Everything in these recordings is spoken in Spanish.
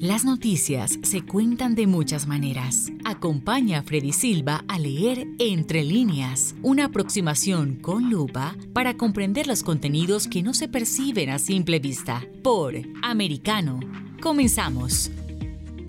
Las noticias se cuentan de muchas maneras. Acompaña a Freddy Silva a leer Entre líneas, una aproximación con lupa para comprender los contenidos que no se perciben a simple vista. Por Americano. Comenzamos.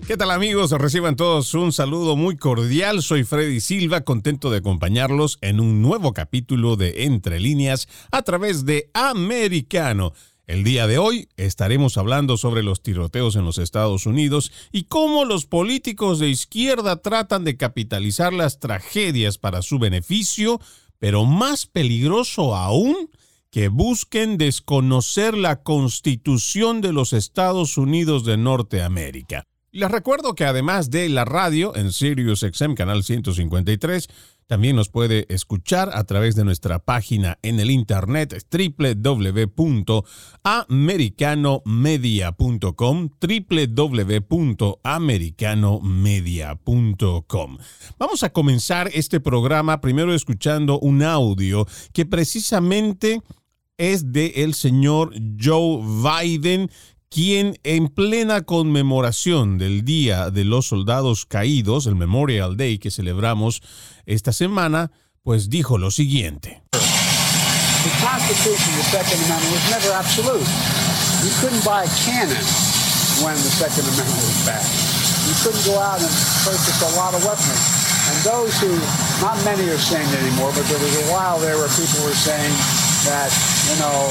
¿Qué tal amigos? Reciban todos un saludo muy cordial. Soy Freddy Silva, contento de acompañarlos en un nuevo capítulo de Entre líneas a través de Americano. El día de hoy estaremos hablando sobre los tiroteos en los Estados Unidos y cómo los políticos de izquierda tratan de capitalizar las tragedias para su beneficio, pero más peligroso aún, que busquen desconocer la constitución de los Estados Unidos de Norteamérica. Les recuerdo que además de la radio en Sirius XM Canal 153, también nos puede escuchar a través de nuestra página en el internet www.americanomedia.com www.americanomedia.com Vamos a comenzar este programa primero escuchando un audio que precisamente es de el señor Joe Biden quien en plena conmemoración del Día de los Soldados Caídos, el Memorial Day que celebramos esta semana, pues dijo lo siguiente. The Constitution, was never absolute. You couldn't buy cannon when the Second Amendment was passed. You couldn't go out and purchase a lot of weaponry. And those who, not many are saying anymore, but there was a while there where people were saying that, you know,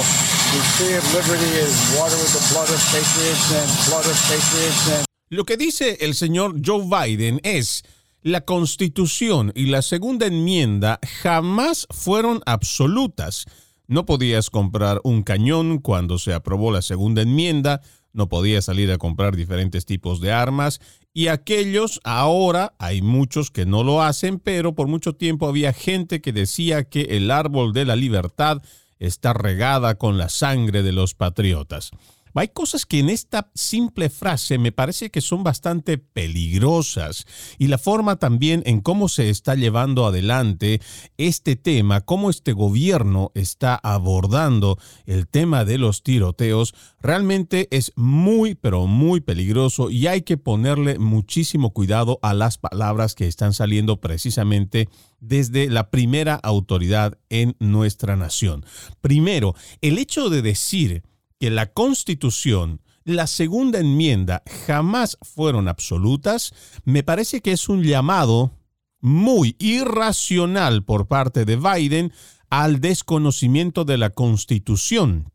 lo que dice el señor Joe Biden es, la Constitución y la Segunda Enmienda jamás fueron absolutas. No podías comprar un cañón cuando se aprobó la Segunda Enmienda, no podías salir a comprar diferentes tipos de armas y aquellos ahora hay muchos que no lo hacen, pero por mucho tiempo había gente que decía que el árbol de la libertad está regada con la sangre de los patriotas. Hay cosas que en esta simple frase me parece que son bastante peligrosas y la forma también en cómo se está llevando adelante este tema, cómo este gobierno está abordando el tema de los tiroteos, realmente es muy, pero muy peligroso y hay que ponerle muchísimo cuidado a las palabras que están saliendo precisamente desde la primera autoridad en nuestra nación. Primero, el hecho de decir que la Constitución, la segunda enmienda jamás fueron absolutas, me parece que es un llamado muy irracional por parte de Biden al desconocimiento de la Constitución.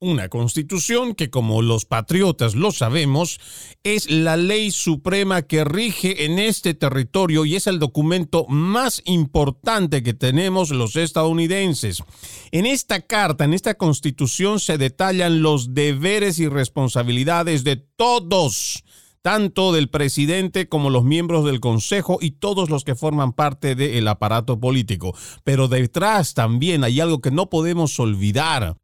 Una constitución que, como los patriotas lo sabemos, es la ley suprema que rige en este territorio y es el documento más importante que tenemos los estadounidenses. En esta carta, en esta constitución, se detallan los deberes y responsabilidades de todos tanto del presidente como los miembros del Consejo y todos los que forman parte del aparato político. Pero detrás también hay algo que no podemos olvidar.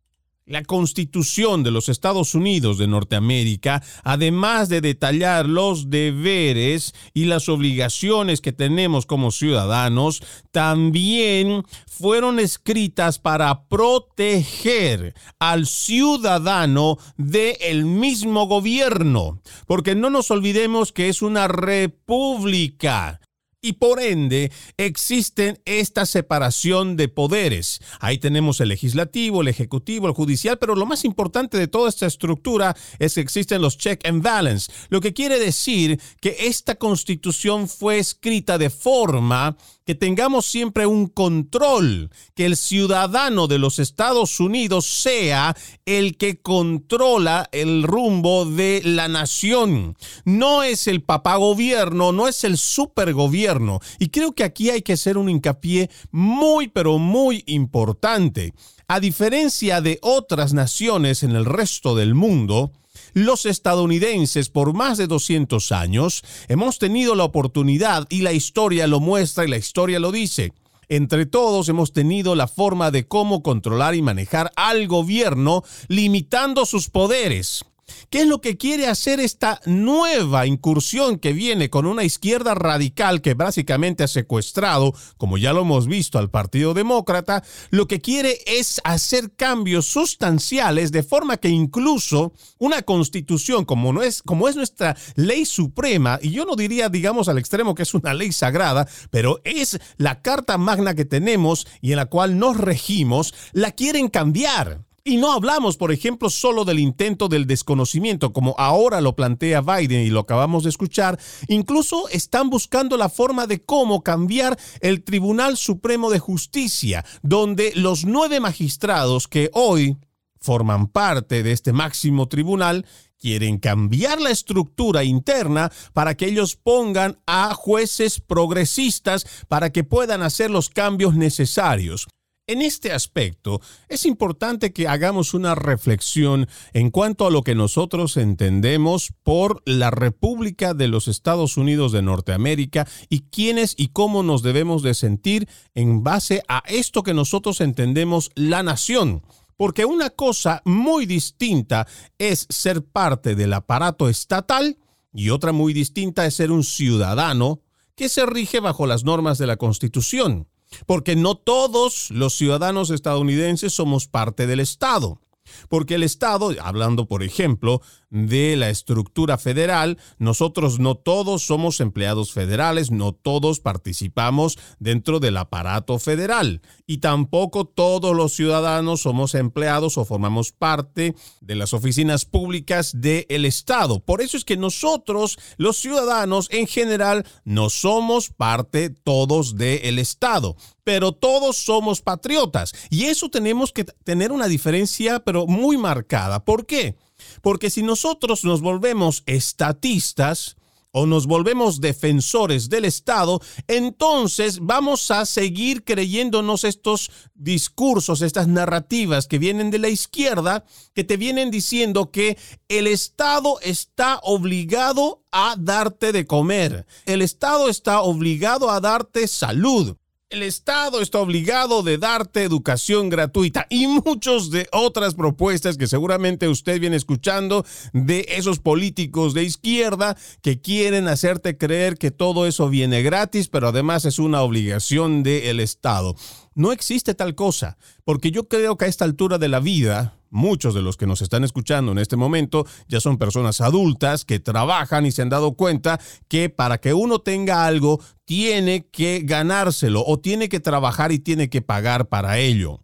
La Constitución de los Estados Unidos de Norteamérica, además de detallar los deberes y las obligaciones que tenemos como ciudadanos, también fueron escritas para proteger al ciudadano del mismo gobierno. Porque no nos olvidemos que es una república y por ende existen esta separación de poderes. Ahí tenemos el legislativo, el ejecutivo, el judicial, pero lo más importante de toda esta estructura es que existen los check and balance, lo que quiere decir que esta constitución fue escrita de forma que tengamos siempre un control, que el ciudadano de los Estados Unidos sea el que controla el rumbo de la nación. No es el papá gobierno, no es el supergobierno. Y creo que aquí hay que hacer un hincapié muy, pero muy importante. A diferencia de otras naciones en el resto del mundo, los estadounidenses por más de 200 años hemos tenido la oportunidad y la historia lo muestra y la historia lo dice. Entre todos hemos tenido la forma de cómo controlar y manejar al gobierno limitando sus poderes. ¿Qué es lo que quiere hacer esta nueva incursión que viene con una izquierda radical que básicamente ha secuestrado, como ya lo hemos visto, al Partido Demócrata? Lo que quiere es hacer cambios sustanciales de forma que incluso una constitución como, no es, como es nuestra ley suprema, y yo no diría, digamos, al extremo que es una ley sagrada, pero es la carta magna que tenemos y en la cual nos regimos, la quieren cambiar. Y no hablamos, por ejemplo, solo del intento del desconocimiento, como ahora lo plantea Biden y lo acabamos de escuchar. Incluso están buscando la forma de cómo cambiar el Tribunal Supremo de Justicia, donde los nueve magistrados que hoy forman parte de este máximo tribunal quieren cambiar la estructura interna para que ellos pongan a jueces progresistas para que puedan hacer los cambios necesarios. En este aspecto, es importante que hagamos una reflexión en cuanto a lo que nosotros entendemos por la República de los Estados Unidos de Norteamérica y quiénes y cómo nos debemos de sentir en base a esto que nosotros entendemos la nación. Porque una cosa muy distinta es ser parte del aparato estatal y otra muy distinta es ser un ciudadano que se rige bajo las normas de la Constitución porque no todos los ciudadanos estadounidenses somos parte del Estado. Porque el Estado, hablando por ejemplo de la estructura federal, nosotros no todos somos empleados federales, no todos participamos dentro del aparato federal y tampoco todos los ciudadanos somos empleados o formamos parte de las oficinas públicas del Estado. Por eso es que nosotros, los ciudadanos en general, no somos parte todos del Estado pero todos somos patriotas. Y eso tenemos que tener una diferencia, pero muy marcada. ¿Por qué? Porque si nosotros nos volvemos estatistas, o nos volvemos defensores del Estado, entonces vamos a seguir creyéndonos estos discursos, estas narrativas que vienen de la izquierda, que te vienen diciendo que el Estado está obligado a darte de comer, el Estado está obligado a darte salud, el Estado está obligado de darte educación gratuita y muchas de otras propuestas que seguramente usted viene escuchando de esos políticos de izquierda que quieren hacerte creer que todo eso viene gratis, pero además es una obligación del Estado. No existe tal cosa, porque yo creo que a esta altura de la vida, muchos de los que nos están escuchando en este momento ya son personas adultas que trabajan y se han dado cuenta que para que uno tenga algo, tiene que ganárselo o tiene que trabajar y tiene que pagar para ello.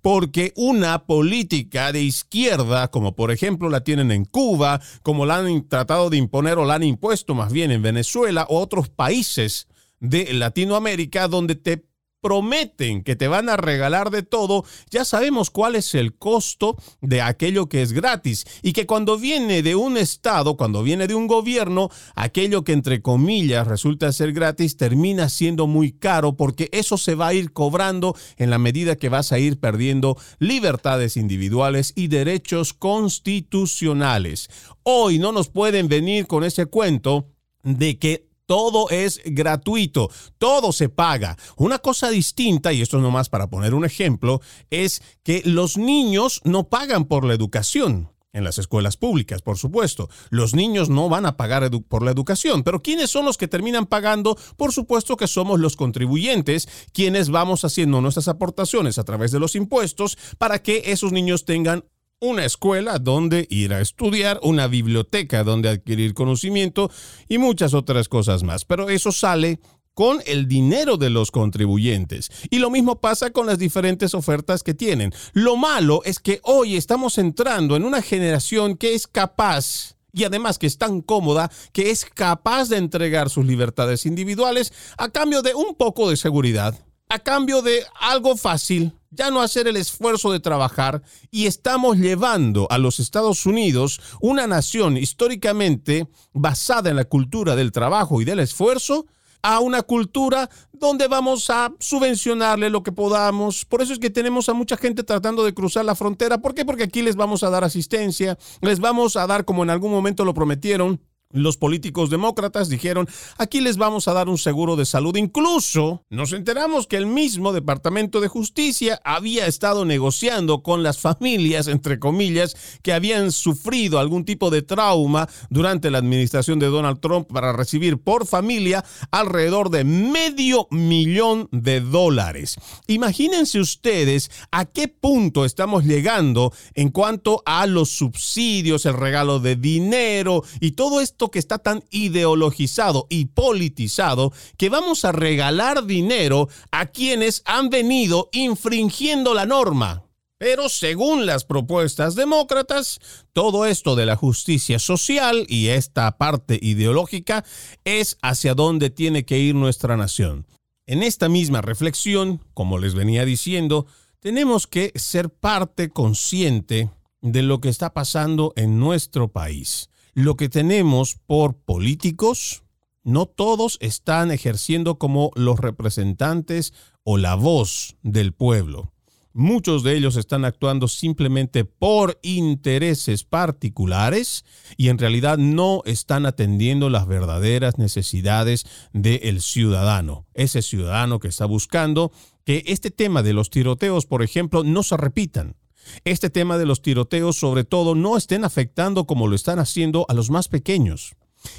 Porque una política de izquierda, como por ejemplo la tienen en Cuba, como la han tratado de imponer o la han impuesto más bien en Venezuela o otros países de Latinoamérica, donde te prometen que te van a regalar de todo, ya sabemos cuál es el costo de aquello que es gratis y que cuando viene de un Estado, cuando viene de un gobierno, aquello que entre comillas resulta ser gratis termina siendo muy caro porque eso se va a ir cobrando en la medida que vas a ir perdiendo libertades individuales y derechos constitucionales. Hoy no nos pueden venir con ese cuento de que todo es gratuito, todo se paga. Una cosa distinta, y esto es nomás para poner un ejemplo, es que los niños no pagan por la educación. En las escuelas públicas, por supuesto. Los niños no van a pagar por la educación, pero ¿quiénes son los que terminan pagando? Por supuesto que somos los contribuyentes, quienes vamos haciendo nuestras aportaciones a través de los impuestos para que esos niños tengan una escuela donde ir a estudiar, una biblioteca donde adquirir conocimiento y muchas otras cosas más. Pero eso sale con el dinero de los contribuyentes. Y lo mismo pasa con las diferentes ofertas que tienen. Lo malo es que hoy estamos entrando en una generación que es capaz y además que es tan cómoda que es capaz de entregar sus libertades individuales a cambio de un poco de seguridad, a cambio de algo fácil, ya no hacer el esfuerzo de trabajar y estamos llevando a los Estados Unidos, una nación históricamente basada en la cultura del trabajo y del esfuerzo, a una cultura donde vamos a subvencionarle lo que podamos. Por eso es que tenemos a mucha gente tratando de cruzar la frontera. ¿Por qué? Porque aquí les vamos a dar asistencia, les vamos a dar, como en algún momento lo prometieron, Los políticos demócratas dijeron, aquí les vamos a dar un seguro de salud. Incluso nos enteramos que el mismo Departamento de Justicia había estado negociando con las familias, entre comillas, que habían sufrido algún tipo de trauma durante la administración de Donald Trump para recibir por familia alrededor de medio millón de dólares. Imagínense ustedes a qué punto estamos llegando en cuanto a los subsidios, el regalo de dinero y todo esto que está tan ideologizado y politizado que vamos a regalar dinero a quienes han venido infringiendo la norma. Pero según las propuestas demócratas, todo esto de la justicia social y esta parte ideológica es hacia donde tiene que ir nuestra nación. En esta misma reflexión, como les venía diciendo, tenemos que ser parte consciente de lo que está pasando en nuestro país lo que tenemos por políticos, no todos están ejerciendo como los representantes o la voz del pueblo. Muchos de ellos están actuando simplemente por intereses particulares y en realidad no están atendiendo las verdaderas necesidades del ciudadano, ese ciudadano que está buscando que este tema de los tiroteos, por ejemplo, no se repitan este tema de los tiroteos sobre todo no estén afectando como lo están haciendo a los más pequeños.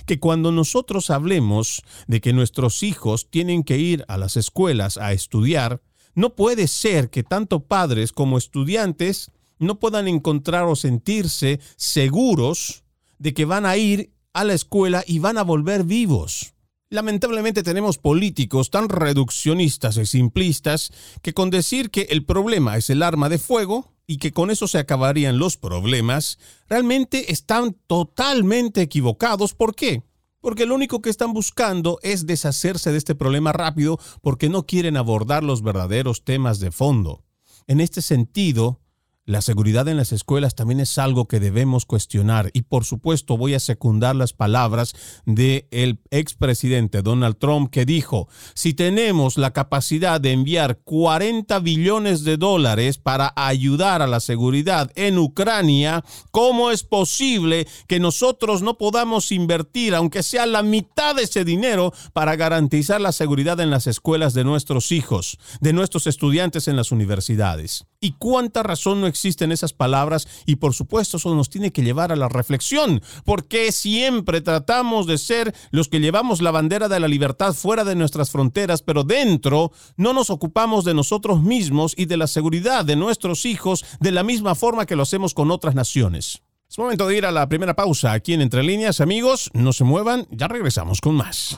Que cuando nosotros hablemos de que nuestros hijos tienen que ir a las escuelas a estudiar, no puede ser que tanto padres como estudiantes no puedan encontrar o sentirse seguros de que van a ir a la escuela y van a volver vivos. Lamentablemente tenemos políticos tan reduccionistas y simplistas que con decir que el problema es el arma de fuego, y que con eso se acabarían los problemas, realmente están totalmente equivocados. ¿Por qué? Porque lo único que están buscando es deshacerse de este problema rápido porque no quieren abordar los verdaderos temas de fondo. En este sentido, la seguridad en las escuelas también es algo que debemos cuestionar y por supuesto voy a secundar las palabras del el expresidente Donald Trump que dijo, si tenemos la capacidad de enviar 40 billones de dólares para ayudar a la seguridad en Ucrania, ¿cómo es posible que nosotros no podamos invertir, aunque sea la mitad de ese dinero, para garantizar la seguridad en las escuelas de nuestros hijos, de nuestros estudiantes en las universidades? ¿Y cuánta razón no existen esas palabras y por supuesto eso nos tiene que llevar a la reflexión, porque siempre tratamos de ser los que llevamos la bandera de la libertad fuera de nuestras fronteras, pero dentro no nos ocupamos de nosotros mismos y de la seguridad de nuestros hijos de la misma forma que lo hacemos con otras naciones. Es momento de ir a la primera pausa aquí en Entre Líneas, amigos, no se muevan, ya regresamos con más.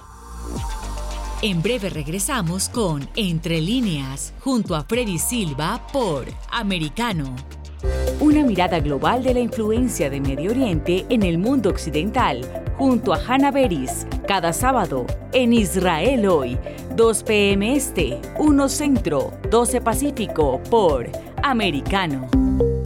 En breve regresamos con Entre líneas, junto a Freddy Silva por Americano. Una mirada global de la influencia de Medio Oriente en el mundo occidental, junto a Hannah Beris, cada sábado en Israel hoy, 2 p.m. Este, 1 Centro, 12 Pacífico por Americano.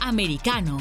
americano.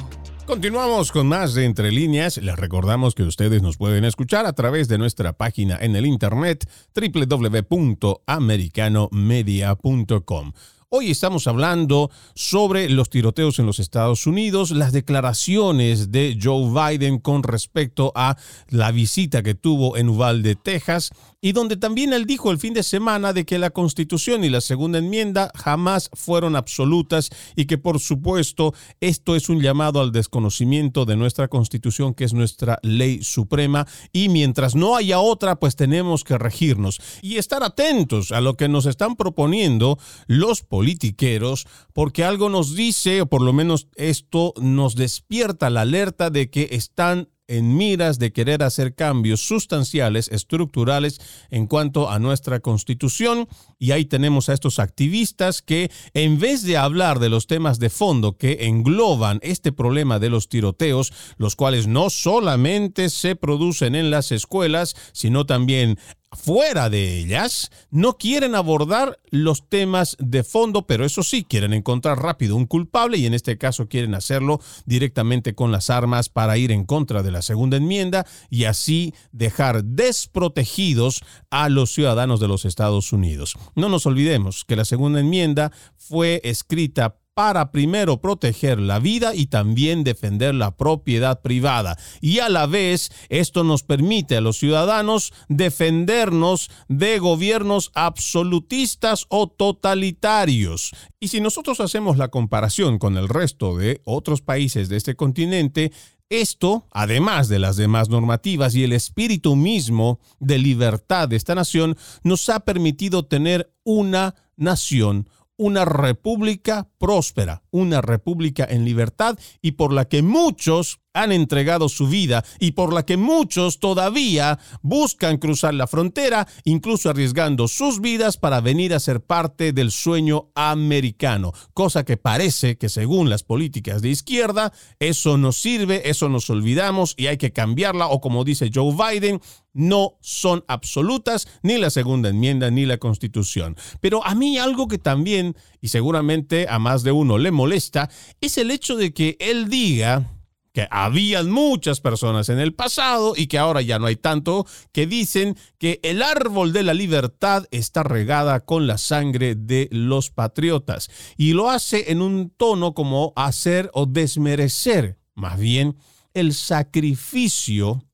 Continuamos con más de Entre Líneas. Les recordamos que ustedes nos pueden escuchar a través de nuestra página en el internet www.americanomedia.com. Hoy estamos hablando sobre los tiroteos en los Estados Unidos, las declaraciones de Joe Biden con respecto a la visita que tuvo en Uvalde, Texas, y donde también él dijo el fin de semana de que la Constitución y la Segunda Enmienda jamás fueron absolutas y que por supuesto esto es un llamado al desconocimiento de nuestra Constitución, que es nuestra ley suprema, y mientras no haya otra, pues tenemos que regirnos y estar atentos a lo que nos están proponiendo los politiqueros, porque algo nos dice, o por lo menos esto nos despierta la alerta de que están en miras de querer hacer cambios sustanciales, estructurales en cuanto a nuestra constitución. Y ahí tenemos a estos activistas que en vez de hablar de los temas de fondo que engloban este problema de los tiroteos, los cuales no solamente se producen en las escuelas, sino también fuera de ellas, no quieren abordar los temas de fondo, pero eso sí, quieren encontrar rápido un culpable y en este caso quieren hacerlo directamente con las armas para ir en contra de la segunda enmienda y así dejar desprotegidos a los ciudadanos de los Estados Unidos. No nos olvidemos que la segunda enmienda fue escrita para primero proteger la vida y también defender la propiedad privada. Y a la vez esto nos permite a los ciudadanos defendernos de gobiernos absolutistas o totalitarios. Y si nosotros hacemos la comparación con el resto de otros países de este continente, esto, además de las demás normativas y el espíritu mismo de libertad de esta nación, nos ha permitido tener una nación una república próspera, una república en libertad y por la que muchos han entregado su vida y por la que muchos todavía buscan cruzar la frontera, incluso arriesgando sus vidas para venir a ser parte del sueño americano, cosa que parece que según las políticas de izquierda, eso no sirve, eso nos olvidamos y hay que cambiarla o como dice Joe Biden, no son absolutas ni la segunda enmienda ni la constitución. Pero a mí algo que también, y seguramente a más de uno le molesta, es el hecho de que él diga que habían muchas personas en el pasado y que ahora ya no hay tanto, que dicen que el árbol de la libertad está regada con la sangre de los patriotas. Y lo hace en un tono como hacer o desmerecer, más bien, el sacrificio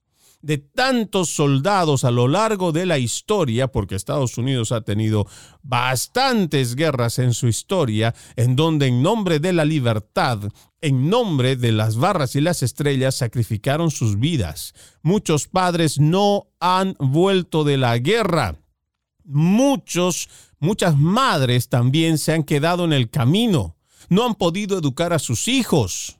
de tantos soldados a lo largo de la historia, porque Estados Unidos ha tenido bastantes guerras en su historia, en donde en nombre de la libertad, en nombre de las barras y las estrellas, sacrificaron sus vidas. Muchos padres no han vuelto de la guerra. Muchos, muchas madres también se han quedado en el camino. No han podido educar a sus hijos.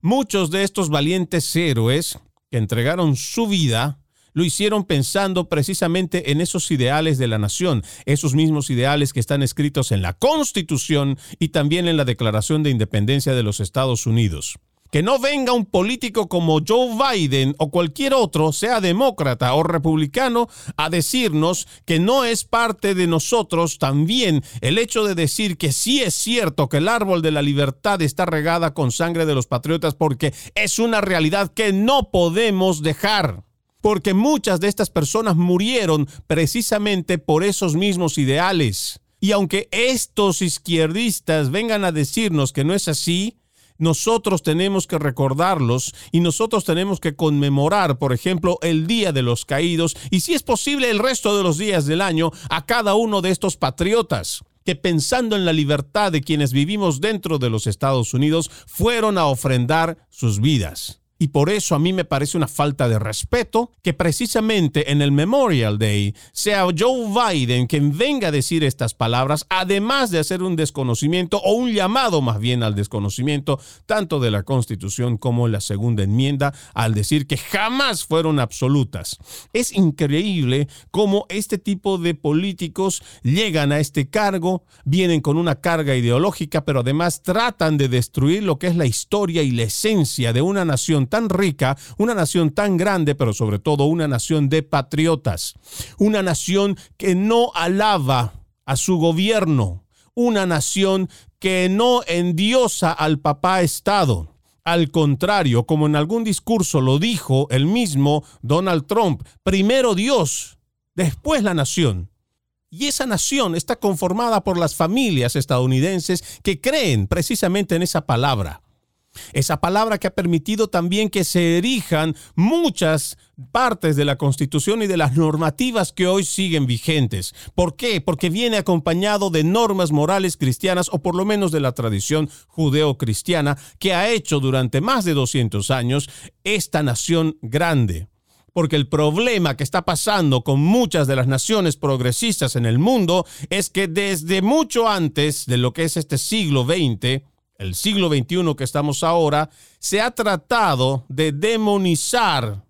Muchos de estos valientes héroes que entregaron su vida, lo hicieron pensando precisamente en esos ideales de la nación, esos mismos ideales que están escritos en la Constitución y también en la Declaración de Independencia de los Estados Unidos. Que no venga un político como Joe Biden o cualquier otro, sea demócrata o republicano, a decirnos que no es parte de nosotros también el hecho de decir que sí es cierto que el árbol de la libertad está regada con sangre de los patriotas porque es una realidad que no podemos dejar porque muchas de estas personas murieron precisamente por esos mismos ideales. Y aunque estos izquierdistas vengan a decirnos que no es así, nosotros tenemos que recordarlos y nosotros tenemos que conmemorar, por ejemplo, el Día de los Caídos y si es posible el resto de los días del año a cada uno de estos patriotas que pensando en la libertad de quienes vivimos dentro de los Estados Unidos fueron a ofrendar sus vidas. Y por eso a mí me parece una falta de respeto que precisamente en el Memorial Day sea Joe Biden quien venga a decir estas palabras, además de hacer un desconocimiento o un llamado más bien al desconocimiento tanto de la Constitución como la segunda enmienda, al decir que jamás fueron absolutas. Es increíble cómo este tipo de políticos llegan a este cargo, vienen con una carga ideológica, pero además tratan de destruir lo que es la historia y la esencia de una nación tan rica, una nación tan grande, pero sobre todo una nación de patriotas, una nación que no alaba a su gobierno, una nación que no endiosa al papá Estado. Al contrario, como en algún discurso lo dijo el mismo Donald Trump, primero Dios, después la nación. Y esa nación está conformada por las familias estadounidenses que creen precisamente en esa palabra. Esa palabra que ha permitido también que se erijan muchas partes de la Constitución y de las normativas que hoy siguen vigentes. ¿Por qué? Porque viene acompañado de normas morales cristianas o por lo menos de la tradición judeo-cristiana que ha hecho durante más de 200 años esta nación grande porque el problema que está pasando con muchas de las naciones progresistas en el mundo es que desde mucho antes de lo que es este siglo XX, el siglo XXI que estamos ahora, se ha tratado de demonizar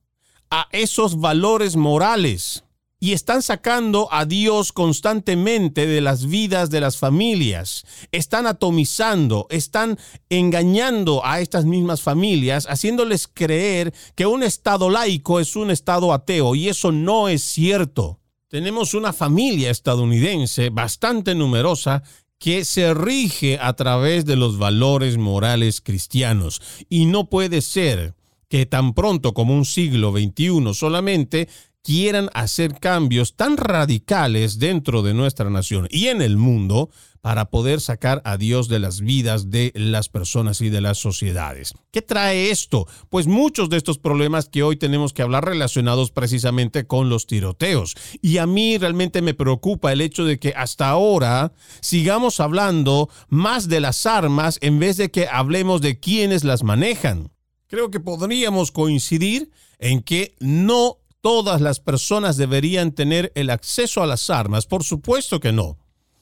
a esos valores morales y están sacando a Dios constantemente de las vidas de las familias. Están atomizando, están engañando a estas mismas familias, haciéndoles creer que un Estado laico es un Estado ateo y eso no es cierto. Tenemos una familia estadounidense bastante numerosa que se rige a través de los valores morales cristianos. Y no puede ser que tan pronto como un siglo XXI solamente quieran hacer cambios tan radicales dentro de nuestra nación y en el mundo para poder sacar a Dios de las vidas de las personas y de las sociedades. ¿Qué trae esto? Pues muchos de estos problemas que hoy tenemos que hablar relacionados precisamente con los tiroteos. Y a mí realmente me preocupa el hecho de que hasta ahora sigamos hablando más de las armas en vez de que hablemos de quienes las manejan. Creo que podríamos coincidir en que no todas las personas deberían tener el acceso a las armas. Por supuesto que no.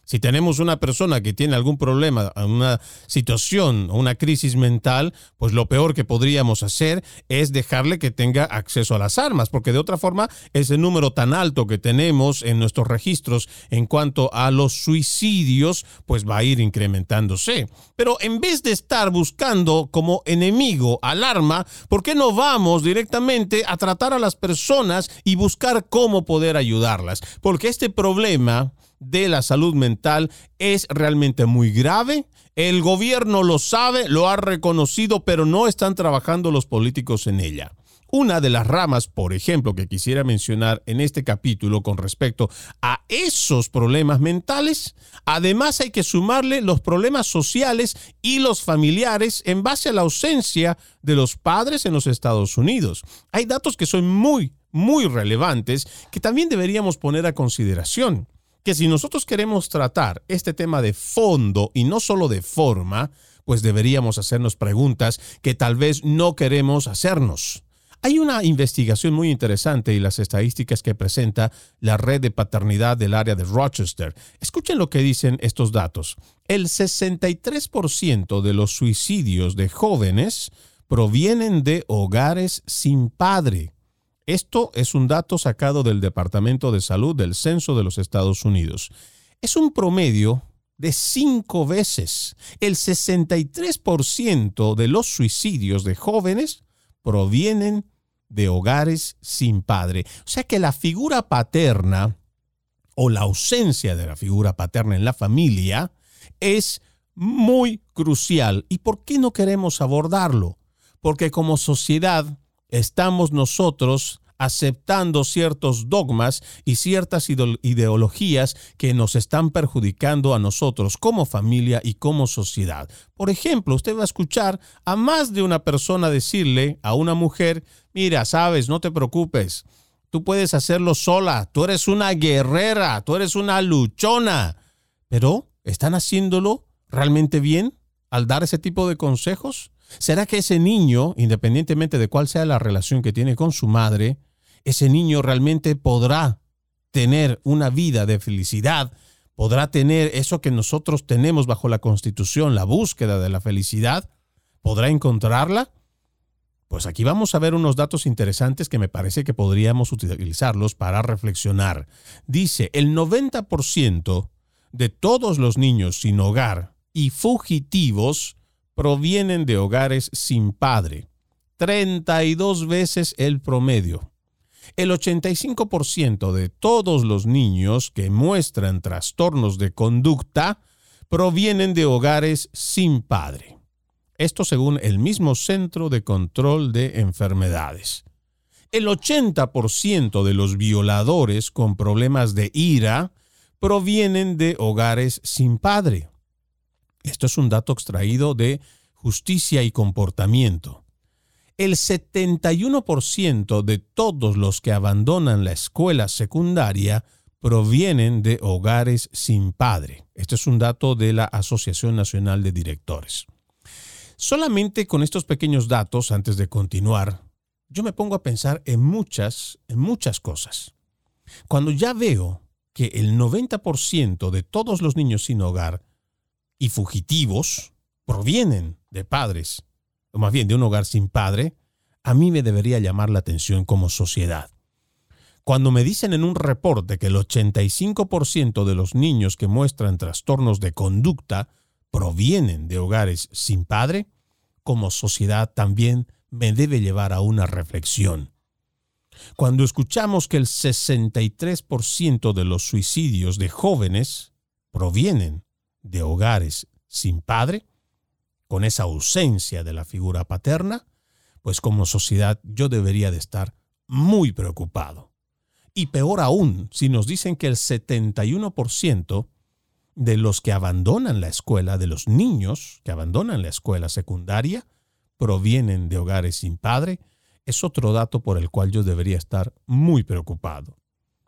Si tenemos una persona que tiene algún problema, una situación o una crisis mental, pues lo peor que podríamos hacer es dejarle que tenga acceso a las armas, porque de otra forma ese número tan alto que tenemos en nuestros registros en cuanto a los suicidios, pues va a ir incrementándose. Pero en vez de estar buscando como enemigo al arma, ¿por qué no vamos directamente a tratar a las personas y buscar cómo poder ayudarlas? Porque este problema de la salud mental es realmente muy grave. El gobierno lo sabe, lo ha reconocido, pero no están trabajando los políticos en ella. Una de las ramas, por ejemplo, que quisiera mencionar en este capítulo con respecto a esos problemas mentales, además hay que sumarle los problemas sociales y los familiares en base a la ausencia de los padres en los Estados Unidos. Hay datos que son muy, muy relevantes que también deberíamos poner a consideración que si nosotros queremos tratar este tema de fondo y no solo de forma, pues deberíamos hacernos preguntas que tal vez no queremos hacernos. Hay una investigación muy interesante y las estadísticas que presenta la red de paternidad del área de Rochester. Escuchen lo que dicen estos datos. El 63% de los suicidios de jóvenes provienen de hogares sin padre. Esto es un dato sacado del Departamento de Salud del Censo de los Estados Unidos. Es un promedio de cinco veces. El 63% de los suicidios de jóvenes provienen de hogares sin padre. O sea que la figura paterna o la ausencia de la figura paterna en la familia es muy crucial. ¿Y por qué no queremos abordarlo? Porque como sociedad estamos nosotros aceptando ciertos dogmas y ciertas ideologías que nos están perjudicando a nosotros como familia y como sociedad. Por ejemplo, usted va a escuchar a más de una persona decirle a una mujer, mira, sabes, no te preocupes, tú puedes hacerlo sola, tú eres una guerrera, tú eres una luchona. Pero, ¿están haciéndolo realmente bien al dar ese tipo de consejos? ¿Será que ese niño, independientemente de cuál sea la relación que tiene con su madre, ese niño realmente podrá tener una vida de felicidad, podrá tener eso que nosotros tenemos bajo la Constitución, la búsqueda de la felicidad, podrá encontrarla? Pues aquí vamos a ver unos datos interesantes que me parece que podríamos utilizarlos para reflexionar. Dice, el 90% de todos los niños sin hogar y fugitivos provienen de hogares sin padre. 32 veces el promedio. El 85% de todos los niños que muestran trastornos de conducta provienen de hogares sin padre. Esto según el mismo Centro de Control de Enfermedades. El 80% de los violadores con problemas de ira provienen de hogares sin padre. Esto es un dato extraído de Justicia y Comportamiento. El 71% de todos los que abandonan la escuela secundaria provienen de hogares sin padre. Esto es un dato de la Asociación Nacional de Directores. Solamente con estos pequeños datos, antes de continuar, yo me pongo a pensar en muchas, en muchas cosas. Cuando ya veo que el 90% de todos los niños sin hogar y fugitivos provienen de padres, o más bien de un hogar sin padre, a mí me debería llamar la atención como sociedad. Cuando me dicen en un reporte que el 85% de los niños que muestran trastornos de conducta provienen de hogares sin padre, como sociedad también me debe llevar a una reflexión. Cuando escuchamos que el 63% de los suicidios de jóvenes provienen de hogares sin padre, con esa ausencia de la figura paterna, pues como sociedad yo debería de estar muy preocupado. Y peor aún, si nos dicen que el 71% de los que abandonan la escuela, de los niños que abandonan la escuela secundaria, provienen de hogares sin padre, es otro dato por el cual yo debería estar muy preocupado.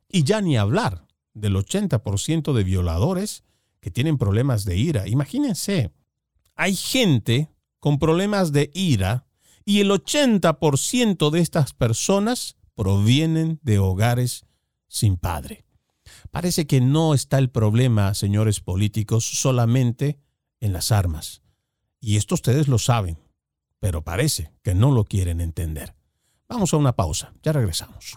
Y ya ni hablar del 80% de violadores que tienen problemas de ira. Imagínense, hay gente con problemas de ira y el 80% de estas personas provienen de hogares sin padre. Parece que no está el problema, señores políticos, solamente en las armas. Y esto ustedes lo saben, pero parece que no lo quieren entender. Vamos a una pausa, ya regresamos.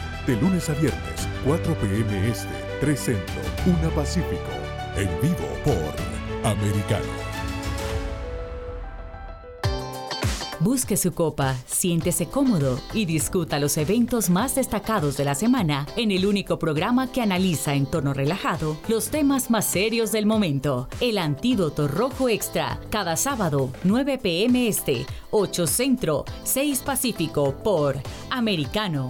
de lunes a viernes, 4 p.m. Este, 3 Centro, 1 Pacífico. En vivo por Americano. Busque su copa, siéntese cómodo y discuta los eventos más destacados de la semana en el único programa que analiza en tono relajado los temas más serios del momento. El Antídoto Rojo Extra, cada sábado, 9 pm este, 8 Centro, 6 Pacífico por Americano.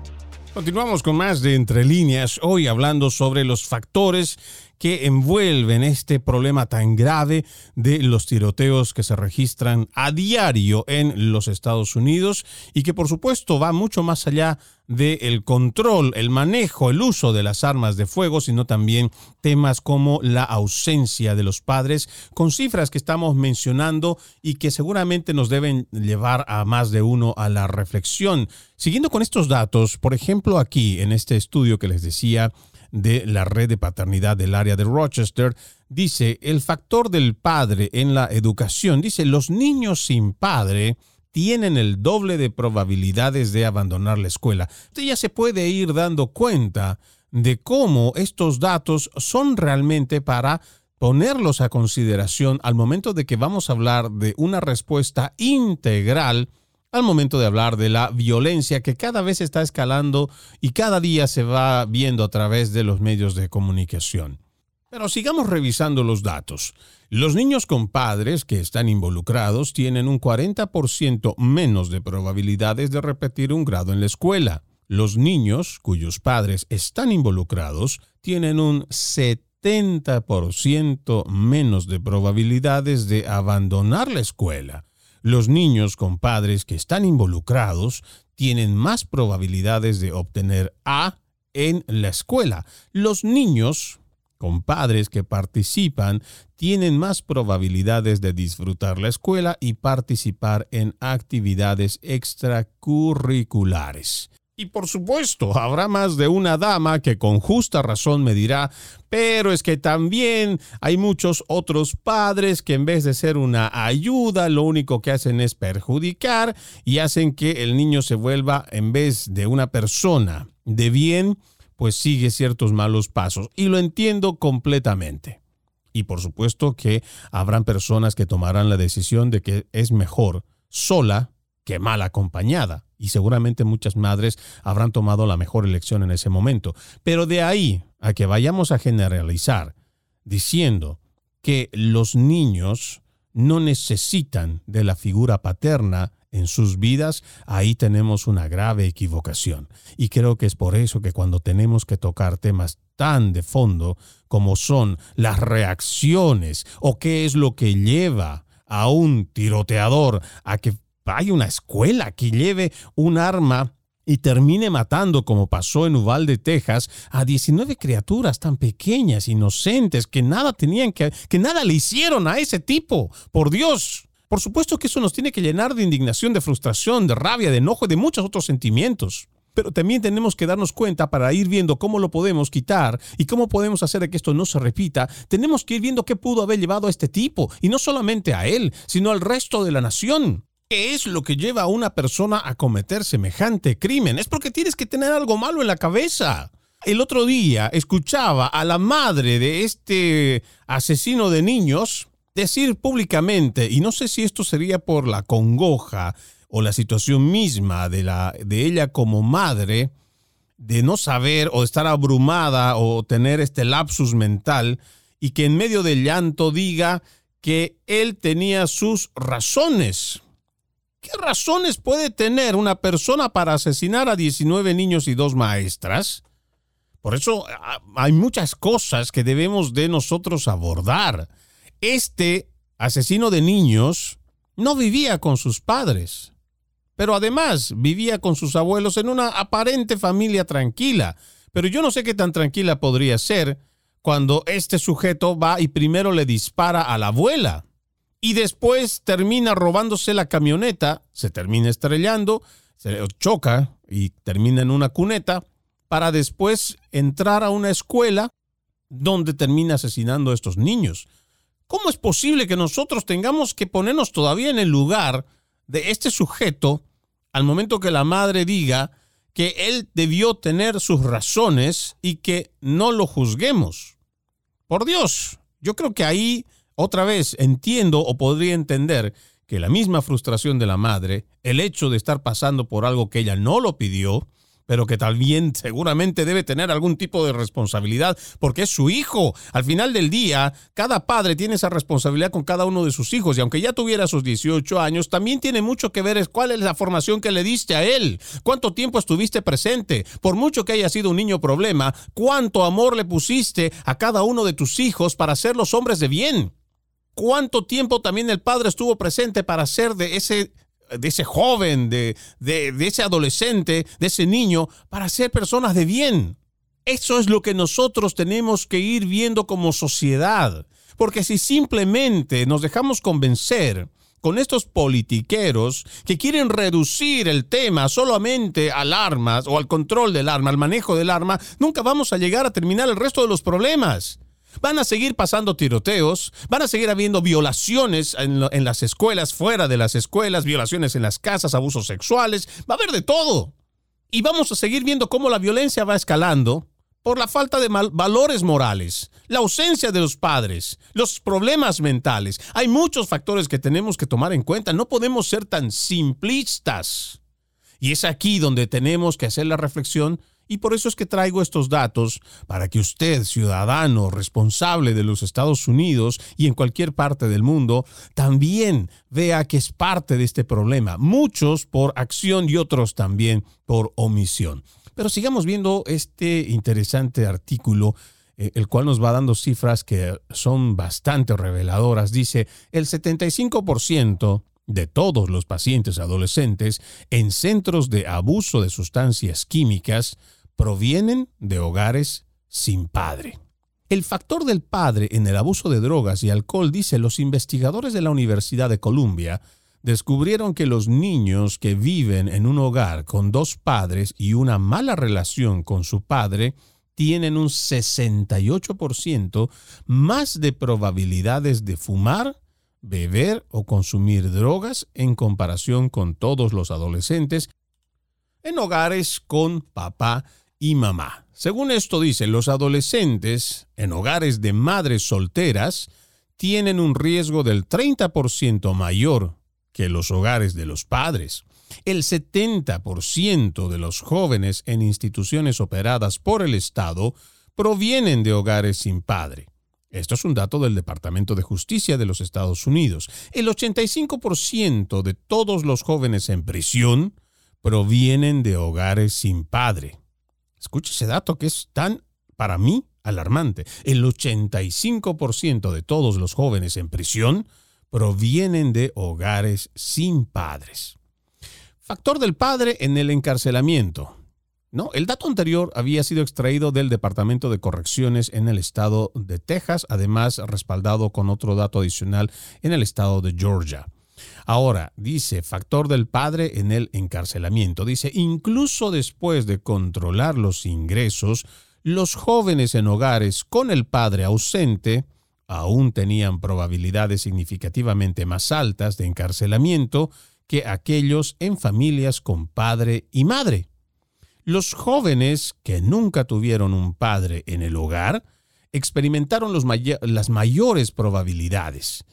Continuamos con más de Entre líneas, hoy hablando sobre los factores que envuelven este problema tan grave de los tiroteos que se registran a diario en los Estados Unidos y que por supuesto va mucho más allá del control, el manejo, el uso de las armas de fuego, sino también temas como la ausencia de los padres, con cifras que estamos mencionando y que seguramente nos deben llevar a más de uno a la reflexión. Siguiendo con estos datos, por ejemplo, aquí en este estudio que les decía, de la red de paternidad del área de Rochester, dice, el factor del padre en la educación, dice, los niños sin padre tienen el doble de probabilidades de abandonar la escuela. Usted ya se puede ir dando cuenta de cómo estos datos son realmente para ponerlos a consideración al momento de que vamos a hablar de una respuesta integral al momento de hablar de la violencia que cada vez está escalando y cada día se va viendo a través de los medios de comunicación. Pero sigamos revisando los datos. Los niños con padres que están involucrados tienen un 40% menos de probabilidades de repetir un grado en la escuela. Los niños cuyos padres están involucrados tienen un 70% menos de probabilidades de abandonar la escuela. Los niños con padres que están involucrados tienen más probabilidades de obtener A en la escuela. Los niños con padres que participan tienen más probabilidades de disfrutar la escuela y participar en actividades extracurriculares. Y por supuesto, habrá más de una dama que con justa razón me dirá, pero es que también hay muchos otros padres que en vez de ser una ayuda, lo único que hacen es perjudicar y hacen que el niño se vuelva, en vez de una persona de bien, pues sigue ciertos malos pasos. Y lo entiendo completamente. Y por supuesto que habrán personas que tomarán la decisión de que es mejor sola que mal acompañada y seguramente muchas madres habrán tomado la mejor elección en ese momento. Pero de ahí a que vayamos a generalizar diciendo que los niños no necesitan de la figura paterna en sus vidas, ahí tenemos una grave equivocación. Y creo que es por eso que cuando tenemos que tocar temas tan de fondo como son las reacciones o qué es lo que lleva a un tiroteador a que hay una escuela que lleve un arma y termine matando, como pasó en Uvalde, Texas, a 19 criaturas tan pequeñas, inocentes, que nada tenían que, que nada le hicieron a ese tipo. Por Dios. Por supuesto que eso nos tiene que llenar de indignación, de frustración, de rabia, de enojo y de muchos otros sentimientos. Pero también tenemos que darnos cuenta para ir viendo cómo lo podemos quitar y cómo podemos hacer que esto no se repita. Tenemos que ir viendo qué pudo haber llevado a este tipo, y no solamente a él, sino al resto de la nación. ¿Qué es lo que lleva a una persona a cometer semejante crimen? Es porque tienes que tener algo malo en la cabeza. El otro día escuchaba a la madre de este asesino de niños decir públicamente, y no sé si esto sería por la congoja o la situación misma de, la, de ella como madre, de no saber o estar abrumada o tener este lapsus mental, y que en medio del llanto diga que él tenía sus razones ¿Qué razones puede tener una persona para asesinar a 19 niños y dos maestras? Por eso ah, hay muchas cosas que debemos de nosotros abordar. Este asesino de niños no vivía con sus padres, pero además vivía con sus abuelos en una aparente familia tranquila. Pero yo no sé qué tan tranquila podría ser cuando este sujeto va y primero le dispara a la abuela y después termina robándose la camioneta, se termina estrellando, se choca y termina en una cuneta para después entrar a una escuela donde termina asesinando a estos niños. ¿Cómo es posible que nosotros tengamos que ponernos todavía en el lugar de este sujeto al momento que la madre diga que él debió tener sus razones y que no lo juzguemos? Por Dios, yo creo que ahí otra vez entiendo o podría entender que la misma frustración de la madre, el hecho de estar pasando por algo que ella no lo pidió, pero que también seguramente debe tener algún tipo de responsabilidad porque es su hijo. Al final del día, cada padre tiene esa responsabilidad con cada uno de sus hijos y aunque ya tuviera sus 18 años, también tiene mucho que ver cuál es la formación que le diste a él, cuánto tiempo estuviste presente, por mucho que haya sido un niño problema, cuánto amor le pusiste a cada uno de tus hijos para ser los hombres de bien. ¿Cuánto tiempo también el padre estuvo presente para ser de ese de ese joven, de, de, ese adolescente, de ese niño, para ser personas de bien. Eso es lo que nosotros tenemos que ir viendo como sociedad. Porque si simplemente nos dejamos convencer con estos politiqueros que quieren reducir el tema solamente al armas o al control del arma, al manejo del arma, nunca vamos a llegar a terminar el resto de los problemas. Van a seguir pasando tiroteos, van a seguir habiendo violaciones en, las escuelas, fuera de las escuelas, violaciones en las casas, abusos sexuales, va a haber de todo. Y vamos a seguir viendo cómo la violencia va escalando por la falta de valores morales, la ausencia de los padres, los problemas mentales. Hay muchos factores que tenemos que tomar en cuenta. No podemos ser tan simplistas. Y es aquí donde tenemos que hacer la reflexión y por eso es que traigo estos datos para que usted, ciudadano responsable de los Estados Unidos y en cualquier parte del mundo, también vea que es parte de este problema. Muchos por acción y otros también por omisión. Pero sigamos viendo este interesante artículo eh, el cual nos va dando cifras que son bastante reveladoras. Dice, el 75% de todos los pacientes adolescentes en centros de abuso de sustancias químicas provienen de hogares sin padre. El factor del padre en el abuso de drogas y alcohol, dice los investigadores de la Universidad de Columbia, descubrieron que los niños que viven en un hogar con dos padres y una mala relación con su padre tienen un 68% más de probabilidades de fumar, beber o consumir drogas en comparación con todos los adolescentes en hogares con papá y mamá. Según esto dice, los adolescentes en hogares de madres solteras tienen un riesgo del 30% mayor que los hogares de los padres. El 70% de los jóvenes en instituciones operadas por el Estado provienen de hogares sin padre. Esto es un dato del Departamento de Justicia de los Estados Unidos. El 85% de todos los jóvenes en prisión provienen de hogares sin padre. Escuche ese dato que es tan, para mí, alarmante. El 85% de todos los jóvenes en prisión provienen de hogares sin padres. Factor del padre en el encarcelamiento. No, el dato anterior había sido extraído del Departamento de Correcciones en el estado de Texas, además respaldado con otro dato adicional en el estado de Georgia. Ahora, dice, factor del padre en el encarcelamiento. Dice, incluso después de controlar los ingresos, los jóvenes en hogares con el padre ausente aún tenían probabilidades significativamente más altas de encarcelamiento que aquellos en familias con padre y madre. Los jóvenes que nunca tuvieron un padre en el hogar experimentaron las mayores probabilidades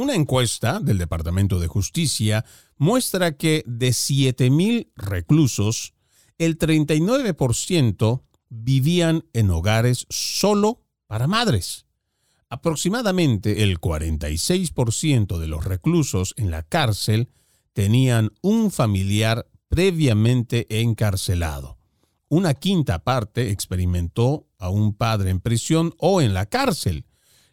una encuesta del Departamento de Justicia muestra que de 7.000 reclusos, el 39% vivían en hogares solo para madres. Aproximadamente el 46% de los reclusos en la cárcel tenían un familiar previamente encarcelado. una quinta parte experimentó a un padre en prisión o en la cárcel.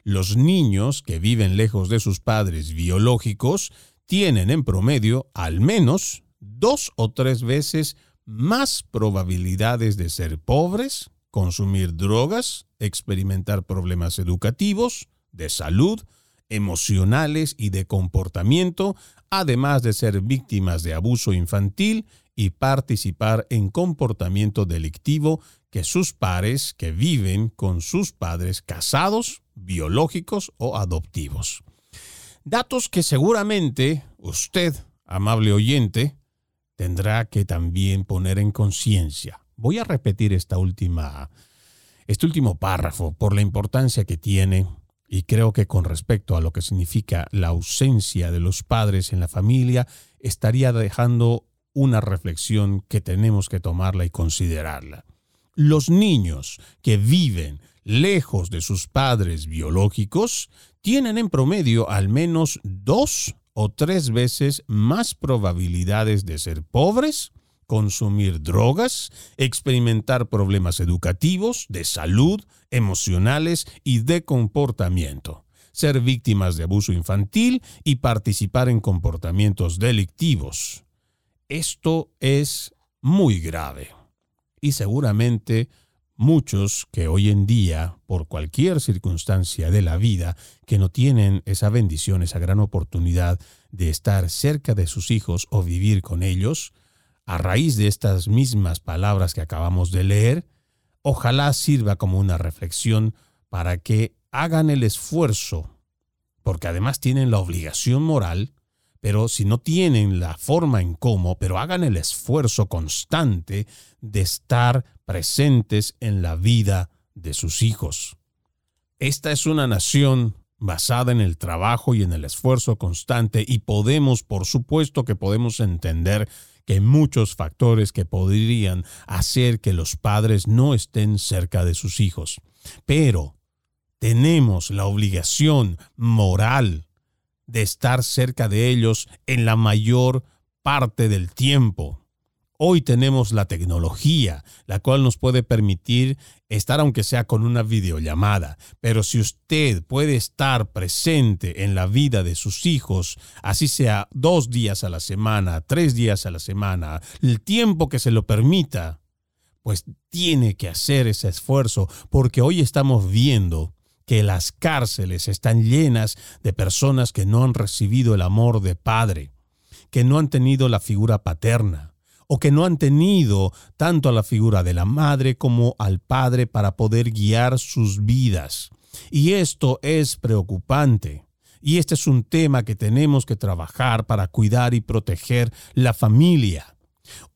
Los niños que viven lejos de sus padres biológicos tienen en promedio al menos dos o tres veces más probabilidades de ser pobres, consumir drogas, experimentar problemas educativos, de salud, emocionales y de comportamiento, además de ser víctimas de abuso infantil y participar en comportamiento delictivo que sus pares que viven con sus padres casados, biológicos o adoptivos. Datos que seguramente usted, amable oyente, tendrá que también poner en conciencia. Voy a repetir esta última, este último párrafo por la importancia que tiene y creo que con respecto a lo que significa la ausencia de los padres en la familia, estaría dejando una reflexión que tenemos que tomarla y considerarla. Los niños que viven lejos de sus padres biológicos tienen en promedio al menos dos o tres veces más probabilidades de ser pobres, consumir drogas, experimentar problemas educativos, de salud, emocionales y de comportamiento, ser víctimas de abuso infantil y participar en comportamientos delictivos. Esto es muy grave y seguramente muchos que hoy en día, por cualquier circunstancia de la vida, que no tienen esa bendición, esa gran oportunidad de estar cerca de sus hijos o vivir con ellos, a raíz de estas mismas palabras que acabamos de leer, ojalá sirva como una reflexión para que hagan el esfuerzo, porque además tienen la obligación moral pero si no tienen la forma en cómo, pero hagan el esfuerzo constante de estar presentes en la vida de sus hijos. Esta es una nación basada en el trabajo y en el esfuerzo constante y podemos, por supuesto que podemos entender que muchos factores que podrían hacer que los padres no estén cerca de sus hijos. Pero tenemos la obligación moral de estar cerca de ellos en la mayor parte del tiempo. Hoy tenemos la tecnología, la cual nos puede permitir estar aunque sea con una videollamada, pero si usted puede estar presente en la vida de sus hijos, así sea dos días a la semana, tres días a la semana, el tiempo que se lo permita, pues tiene que hacer ese esfuerzo, porque hoy estamos viendo que las cárceles están llenas de personas que no han recibido el amor de padre, que no han tenido la figura paterna, o que no han tenido tanto a la figura de la madre como al padre para poder guiar sus vidas. Y esto es preocupante. Y este es un tema que tenemos que trabajar para cuidar y proteger la familia.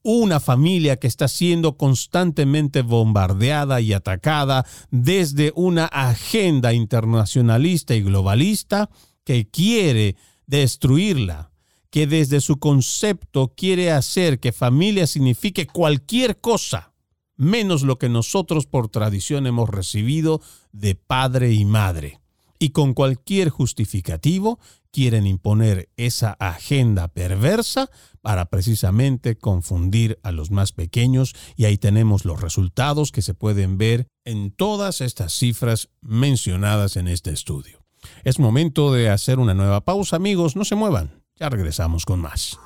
Una familia que está siendo constantemente bombardeada y atacada desde una agenda internacionalista y globalista que quiere destruirla, que desde su concepto quiere hacer que familia signifique cualquier cosa, menos lo que nosotros por tradición hemos recibido de padre y madre. Y con cualquier justificativo quieren imponer esa agenda perversa para precisamente confundir a los más pequeños y ahí tenemos los resultados que se pueden ver en todas estas cifras mencionadas en este estudio. Es momento de hacer una nueva pausa amigos, no se muevan, ya regresamos con más.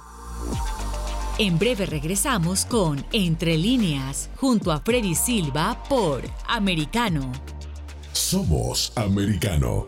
En breve regresamos con Entre líneas, junto a Freddy Silva por Americano. Somos Americano.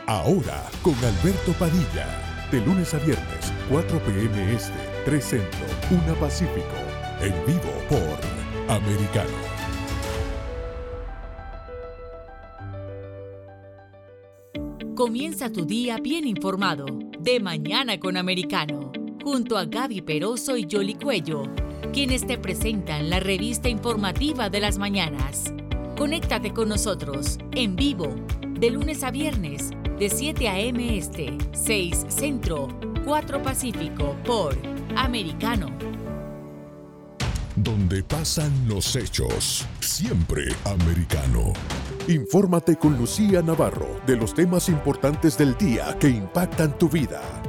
Ahora con Alberto Padilla. De lunes a viernes, 4 p.m. Este, 3 Centro, 1 Pacífico. En vivo por Americano. Comienza tu día bien informado. De mañana con Americano. Junto a Gaby Peroso y Jolly Cuello quienes te presentan la revista informativa de las mañanas. Conéctate con nosotros en vivo de lunes a viernes de 7 a.m. Este, 6 Centro, 4 Pacífico por Americano. Donde pasan los hechos, siempre americano. Infórmate con Lucía Navarro de los temas importantes del día que impactan tu vida.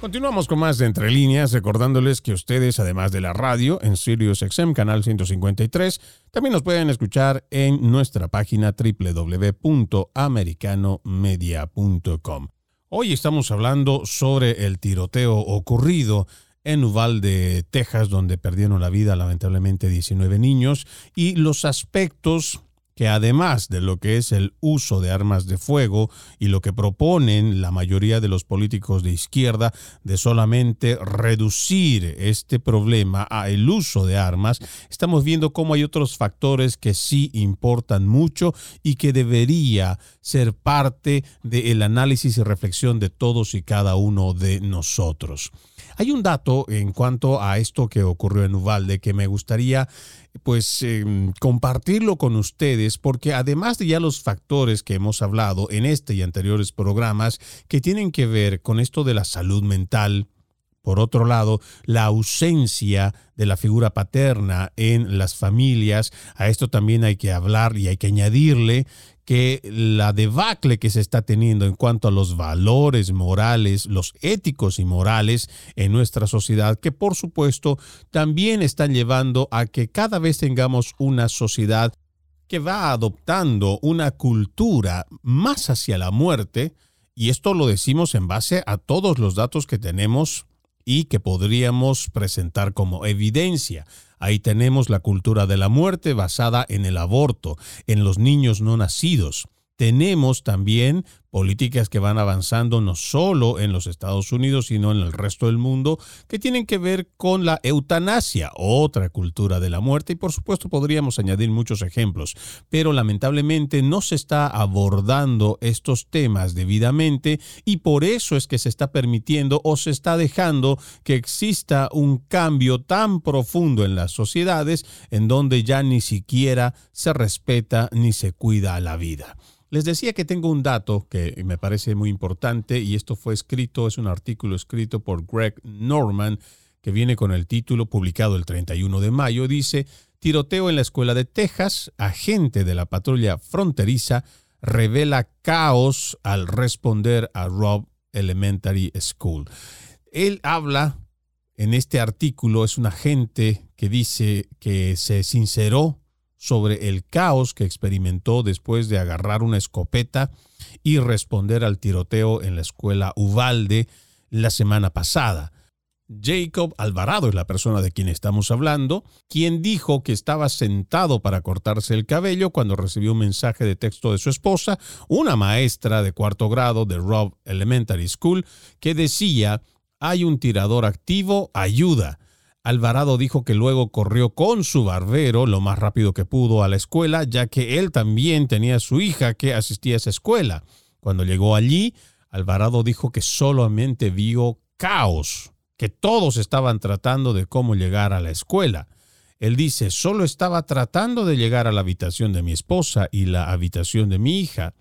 Continuamos con más de Entre Líneas, recordándoles que ustedes, además de la radio, en Sirius XM, canal 153, también nos pueden escuchar en nuestra página www.americanomedia.com. Hoy estamos hablando sobre el tiroteo ocurrido en Uvalde, Texas, donde perdieron la vida lamentablemente 19 niños, y los aspectos que además de lo que es el uso de armas de fuego y lo que proponen la mayoría de los políticos de izquierda de solamente reducir este problema a el uso de armas, estamos viendo cómo hay otros factores que sí importan mucho y que debería ser parte del análisis y reflexión de todos y cada uno de nosotros. Hay un dato en cuanto a esto que ocurrió en Uvalde que me gustaría pues em, compartirlo con ustedes porque además de ya los factores que hemos hablado en este y anteriores programas que tienen que ver con esto de la salud mental, por otro lado, la ausencia de la figura paterna en las familias, a esto también hay que hablar y hay que añadirle que la debacle que se está teniendo en cuanto a los valores morales, los éticos y morales en nuestra sociedad, que por supuesto también están llevando a que cada vez tengamos una sociedad que va adoptando una cultura más hacia la muerte, y esto lo decimos en base a todos los datos que tenemos y que podríamos presentar como evidencia. Ahí tenemos la cultura de la muerte basada en el aborto, en los niños no nacidos. Tenemos también políticas que van avanzando no solo en los Estados Unidos, sino en el resto del mundo, que tienen que ver con la eutanasia, otra cultura de la muerte, y por supuesto podríamos añadir muchos ejemplos, pero lamentablemente no se está abordando estos temas debidamente y por eso es que se está permitiendo o se está dejando que exista un cambio tan profundo en las sociedades en donde ya ni siquiera se respeta ni se cuida la vida. Les decía que tengo un dato que me parece muy importante y esto fue escrito, es un artículo escrito por Greg Norman que viene con el título publicado el 31 de mayo. Dice, tiroteo en la escuela de Texas, agente de la patrulla fronteriza revela caos al responder a Rob Elementary School. Él habla en este artículo, es un agente que dice que se sinceró sobre el caos que experimentó después de agarrar una escopeta y responder al tiroteo en la escuela Uvalde la semana pasada. Jacob Alvarado es la persona de quien estamos hablando, quien dijo que estaba sentado para cortarse el cabello cuando recibió un mensaje de texto de su esposa, una maestra de cuarto grado de Rob Elementary School, que decía, hay un tirador activo, ayuda. Alvarado dijo que luego corrió con su barbero lo más rápido que pudo a la escuela, ya que él también tenía su hija que asistía a esa escuela. Cuando llegó allí, Alvarado dijo que solamente vio caos, que todos estaban tratando de cómo llegar a la escuela. Él dice, solo estaba tratando de llegar a la habitación de mi esposa y la habitación de mi hija.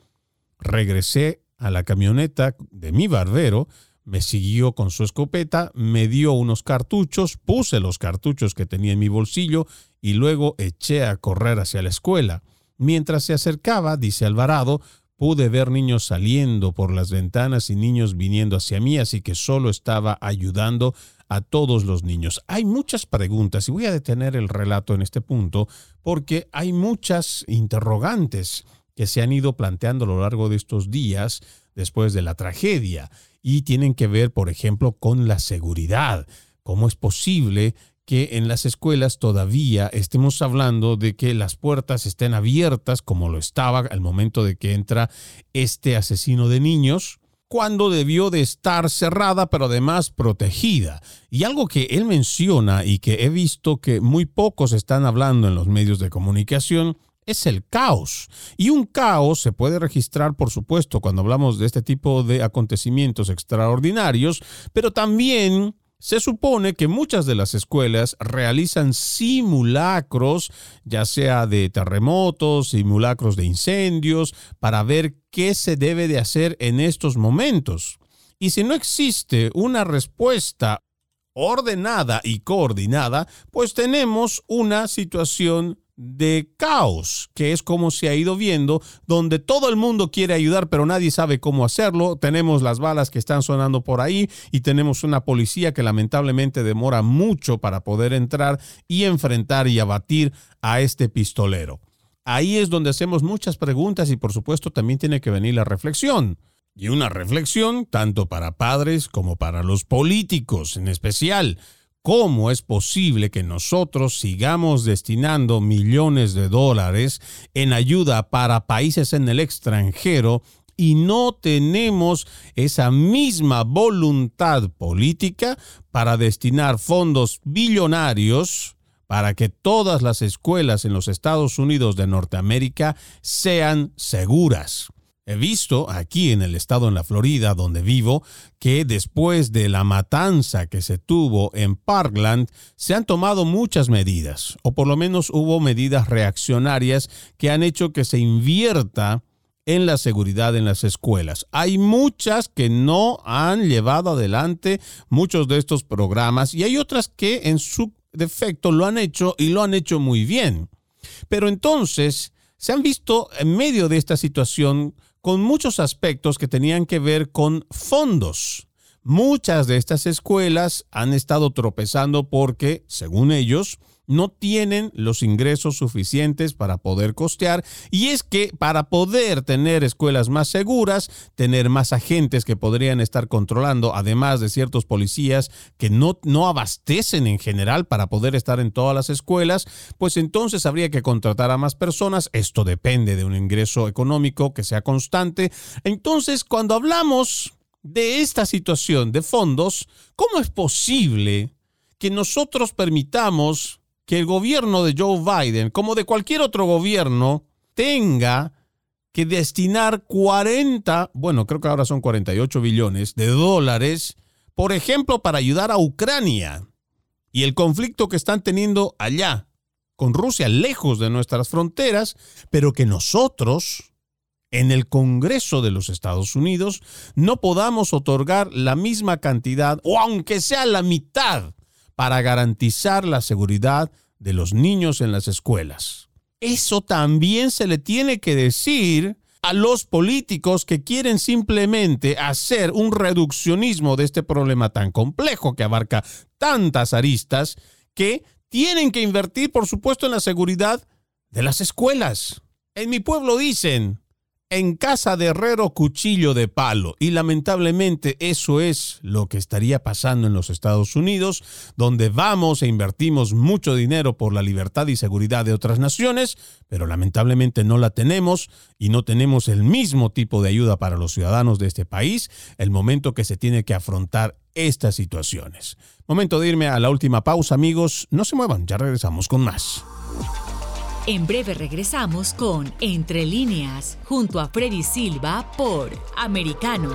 Regresé a la camioneta de mi barbero, me siguió con su escopeta, me dio unos cartuchos, puse los cartuchos que tenía en mi bolsillo y luego eché a correr hacia la escuela. Mientras se acercaba, dice Alvarado, pude ver niños saliendo por las ventanas y niños viniendo hacia mí, así que solo estaba ayudando a todos los niños. Hay muchas preguntas y voy a detener el relato en este punto porque hay muchas interrogantes que se han ido planteando a lo largo de estos días después de la tragedia y tienen que ver, por ejemplo, con la seguridad. ¿Cómo es posible que en las escuelas todavía estemos hablando de que las puertas estén abiertas como lo estaba al momento de que entra este asesino de niños? cuando debió de estar cerrada, pero además protegida. Y algo que él menciona y que he visto que muy pocos están hablando en los medios de comunicación es el caos. Y un caos se puede registrar, por supuesto, cuando hablamos de este tipo de acontecimientos extraordinarios, pero también se supone que muchas de las escuelas realizan simulacros, ya sea de terremotos, simulacros de incendios, para ver qué se debe de hacer en estos momentos. Y si no existe una respuesta ordenada y coordinada, pues tenemos una situación de caos, que es como se ha ido viendo, donde todo el mundo quiere ayudar, pero nadie sabe cómo hacerlo. Tenemos las balas que están sonando por ahí y tenemos una policía que lamentablemente demora mucho para poder entrar y enfrentar y abatir a este pistolero. Ahí es donde hacemos muchas preguntas y por supuesto también tiene que venir la reflexión. Y una reflexión tanto para padres como para los políticos en especial. ¿Cómo es posible que nosotros sigamos destinando millones de dólares en ayuda para países en el extranjero y no tenemos esa misma voluntad política para destinar fondos billonarios para que todas las escuelas en los Estados Unidos de Norteamérica sean seguras? He visto aquí en el estado en la Florida donde vivo que después de la matanza que se tuvo en Parkland se han tomado muchas medidas, o por lo menos hubo medidas reaccionarias que han hecho que se invierta en la seguridad en las escuelas. Hay muchas que no han llevado adelante muchos de estos programas y hay otras que en su defecto lo han hecho y lo han hecho muy bien. Pero entonces se han visto en medio de esta situación con muchos aspectos que tenían que ver con fondos. Muchas de estas escuelas han estado tropezando porque, según ellos, no tienen los ingresos suficientes para poder costear y es que para poder tener escuelas más seguras, tener más agentes que podrían estar controlando, además de ciertos policías que no, no abastecen en general para poder estar en todas las escuelas, pues entonces habría que contratar a más personas. Esto depende de un ingreso económico que sea constante. Entonces, cuando hablamos de esta situación de fondos, ¿cómo es posible que nosotros permitamos que el gobierno de Joe Biden, como de cualquier otro gobierno, tenga que destinar 40, bueno, creo que ahora son 48 billones de dólares, por ejemplo, para ayudar a Ucrania y el conflicto que están teniendo allá con Rusia, lejos de nuestras fronteras, pero que nosotros, en el Congreso de los Estados Unidos, no podamos otorgar la misma cantidad, o aunque sea la mitad, para garantizar la seguridad de los niños en las escuelas. Eso también se le tiene que decir a los políticos que quieren simplemente hacer un reduccionismo de este problema tan complejo que abarca tantas aristas que tienen que invertir, por supuesto, en la seguridad de las escuelas. En mi pueblo dicen, en casa de herrero cuchillo de palo. Y lamentablemente eso es lo que estaría pasando en los Estados Unidos, donde vamos e invertimos mucho dinero por la libertad y seguridad de otras naciones, pero lamentablemente no la tenemos y no tenemos el mismo tipo de ayuda para los ciudadanos de este país el momento que se tiene que afrontar estas situaciones. Momento de irme a la última pausa, amigos. No se muevan, ya regresamos con más. En breve regresamos con Entre líneas, junto a Freddy Silva por Americano.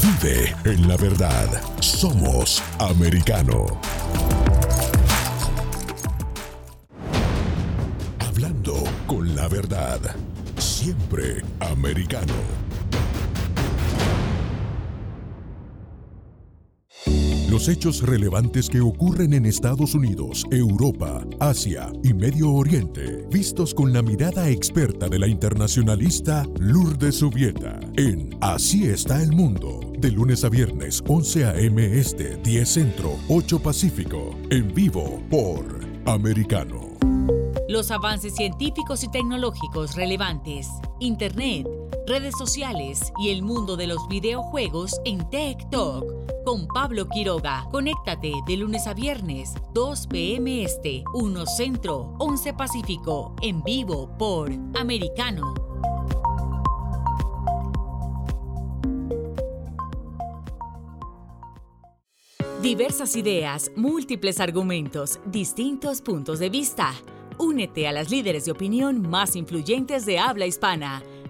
Vive en la verdad. Somos americano. Hablando con la verdad. Siempre americano. Los hechos relevantes que ocurren en Estados Unidos, Europa, Asia y Medio Oriente, vistos con la mirada experta de la internacionalista Lourdes Subieta, en Así está el mundo, de lunes a viernes, 11 a.m. Este, 10 Centro, 8 Pacífico, en vivo por Americano. Los avances científicos y tecnológicos relevantes, Internet, redes sociales y el mundo de los videojuegos en Tech Talk con Pablo Quiroga. Conéctate de lunes a viernes, 2 p.m. Este, 1 Centro, 11 Pacífico, en vivo por Americano. Diversas ideas, múltiples argumentos, distintos puntos de vista. Únete a las líderes de opinión más influyentes de habla hispana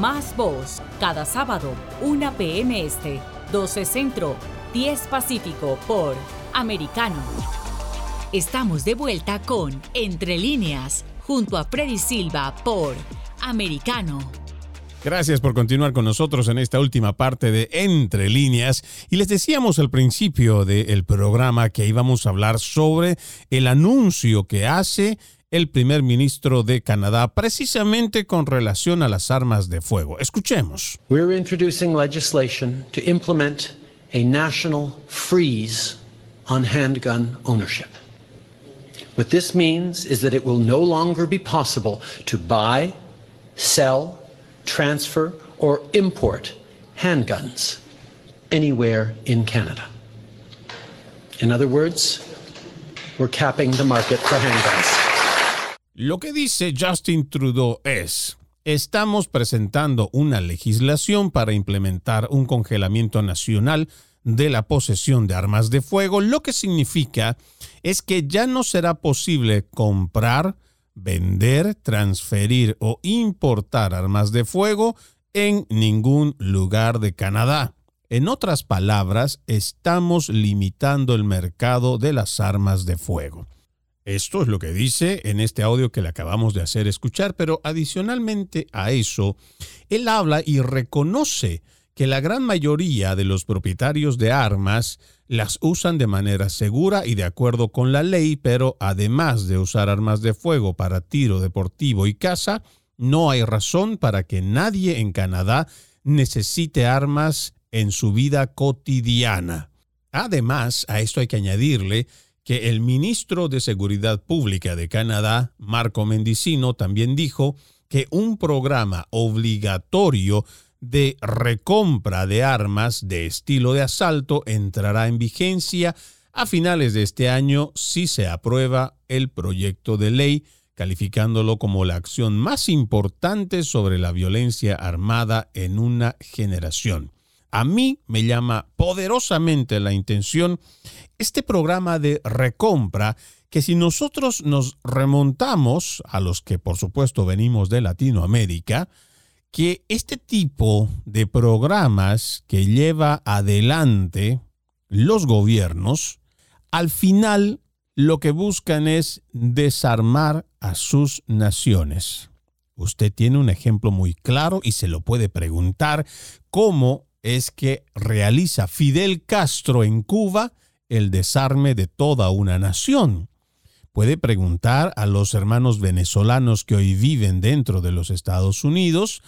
más Voz, cada sábado, 1 p.m. Este, 12 Centro, 10 Pacífico por Americano. Estamos de vuelta con Entre líneas, junto a Freddy Silva por Americano. Gracias por continuar con nosotros en esta última parte de Entre líneas. Y les decíamos al principio del programa que íbamos a hablar sobre el anuncio que hace el primer ministro de Canadá precisamente con relación a las armas de fuego. Escuchemos. We're introducing legislation to implement a national freeze on handgun ownership. What this means is that it will no longer be possible to buy, sell, transfer, or import handguns anywhere in Canada. In other words, we're capping the market for handguns. Lo que dice Justin Trudeau es, estamos presentando una legislación para implementar un congelamiento nacional de la posesión de armas de fuego, lo que significa es que ya no será posible comprar, vender, transferir o importar armas de fuego en ningún lugar de Canadá. En otras palabras, estamos limitando el mercado de las armas de fuego. Esto es lo que dice en este audio que le acabamos de hacer escuchar, pero adicionalmente a eso, él habla y reconoce que la gran mayoría de los propietarios de armas las usan de manera segura y de acuerdo con la ley, pero además de usar armas de fuego para tiro deportivo y caza, no hay razón para que nadie en Canadá necesite armas en su vida cotidiana. Además, a esto hay que añadirle que el ministro de Seguridad Pública de Canadá, Marco Mendicino, también dijo que un programa obligatorio de recompra de armas de estilo de asalto entrará en vigencia a finales de este año si se aprueba el proyecto de ley, calificándolo como la acción más importante sobre la violencia armada en una generación. A mí me llama poderosamente la intención este programa de recompra que si nosotros nos remontamos a los que por supuesto venimos de Latinoamérica, que este tipo de programas que lleva adelante los gobiernos, al final lo que buscan es desarmar a sus naciones. Usted tiene un ejemplo muy claro y se lo puede preguntar cómo es que realiza Fidel Castro en Cuba el desarme de toda una nación. Puede preguntar a los hermanos venezolanos que hoy viven dentro de los Estados Unidos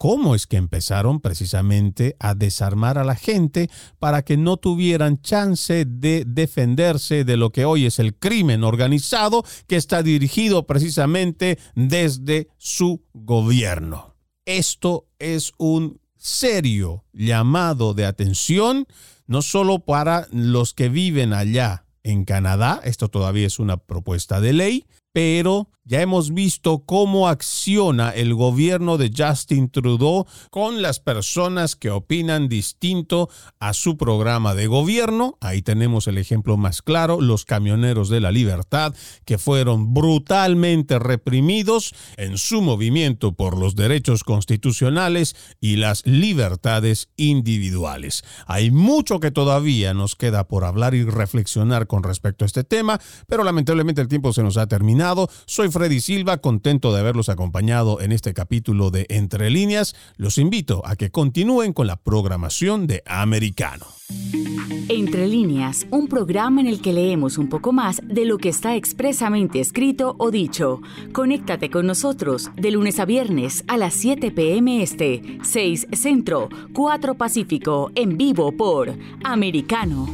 cómo es que empezaron precisamente a desarmar a la gente para que no tuvieran chance de defenderse de lo que hoy es el crimen organizado que está dirigido precisamente desde su gobierno. Esto es un serio llamado de atención no solo para los que viven allá en Canadá, esto todavía es una propuesta de ley, pero ya hemos visto cómo acciona el gobierno de Justin Trudeau con las personas que opinan distinto a su programa de gobierno. Ahí tenemos el ejemplo más claro, los camioneros de la libertad que fueron brutalmente reprimidos en su movimiento por los derechos constitucionales y las libertades individuales. Hay mucho que todavía nos queda por hablar y reflexionar con respecto a este tema, pero lamentablemente el tiempo se nos ha Soy Freddy Silva, contento de haberlos acompañado en este capítulo de Entre líneas. Los invito a que continúen con la programación de Americano. Entre líneas, un programa en el que leemos un poco más de lo que está expresamente escrito o dicho. Conéctate con nosotros de lunes a viernes a las 7 p.m. Este, 6 Centro, 4 Pacífico, en vivo por Americano.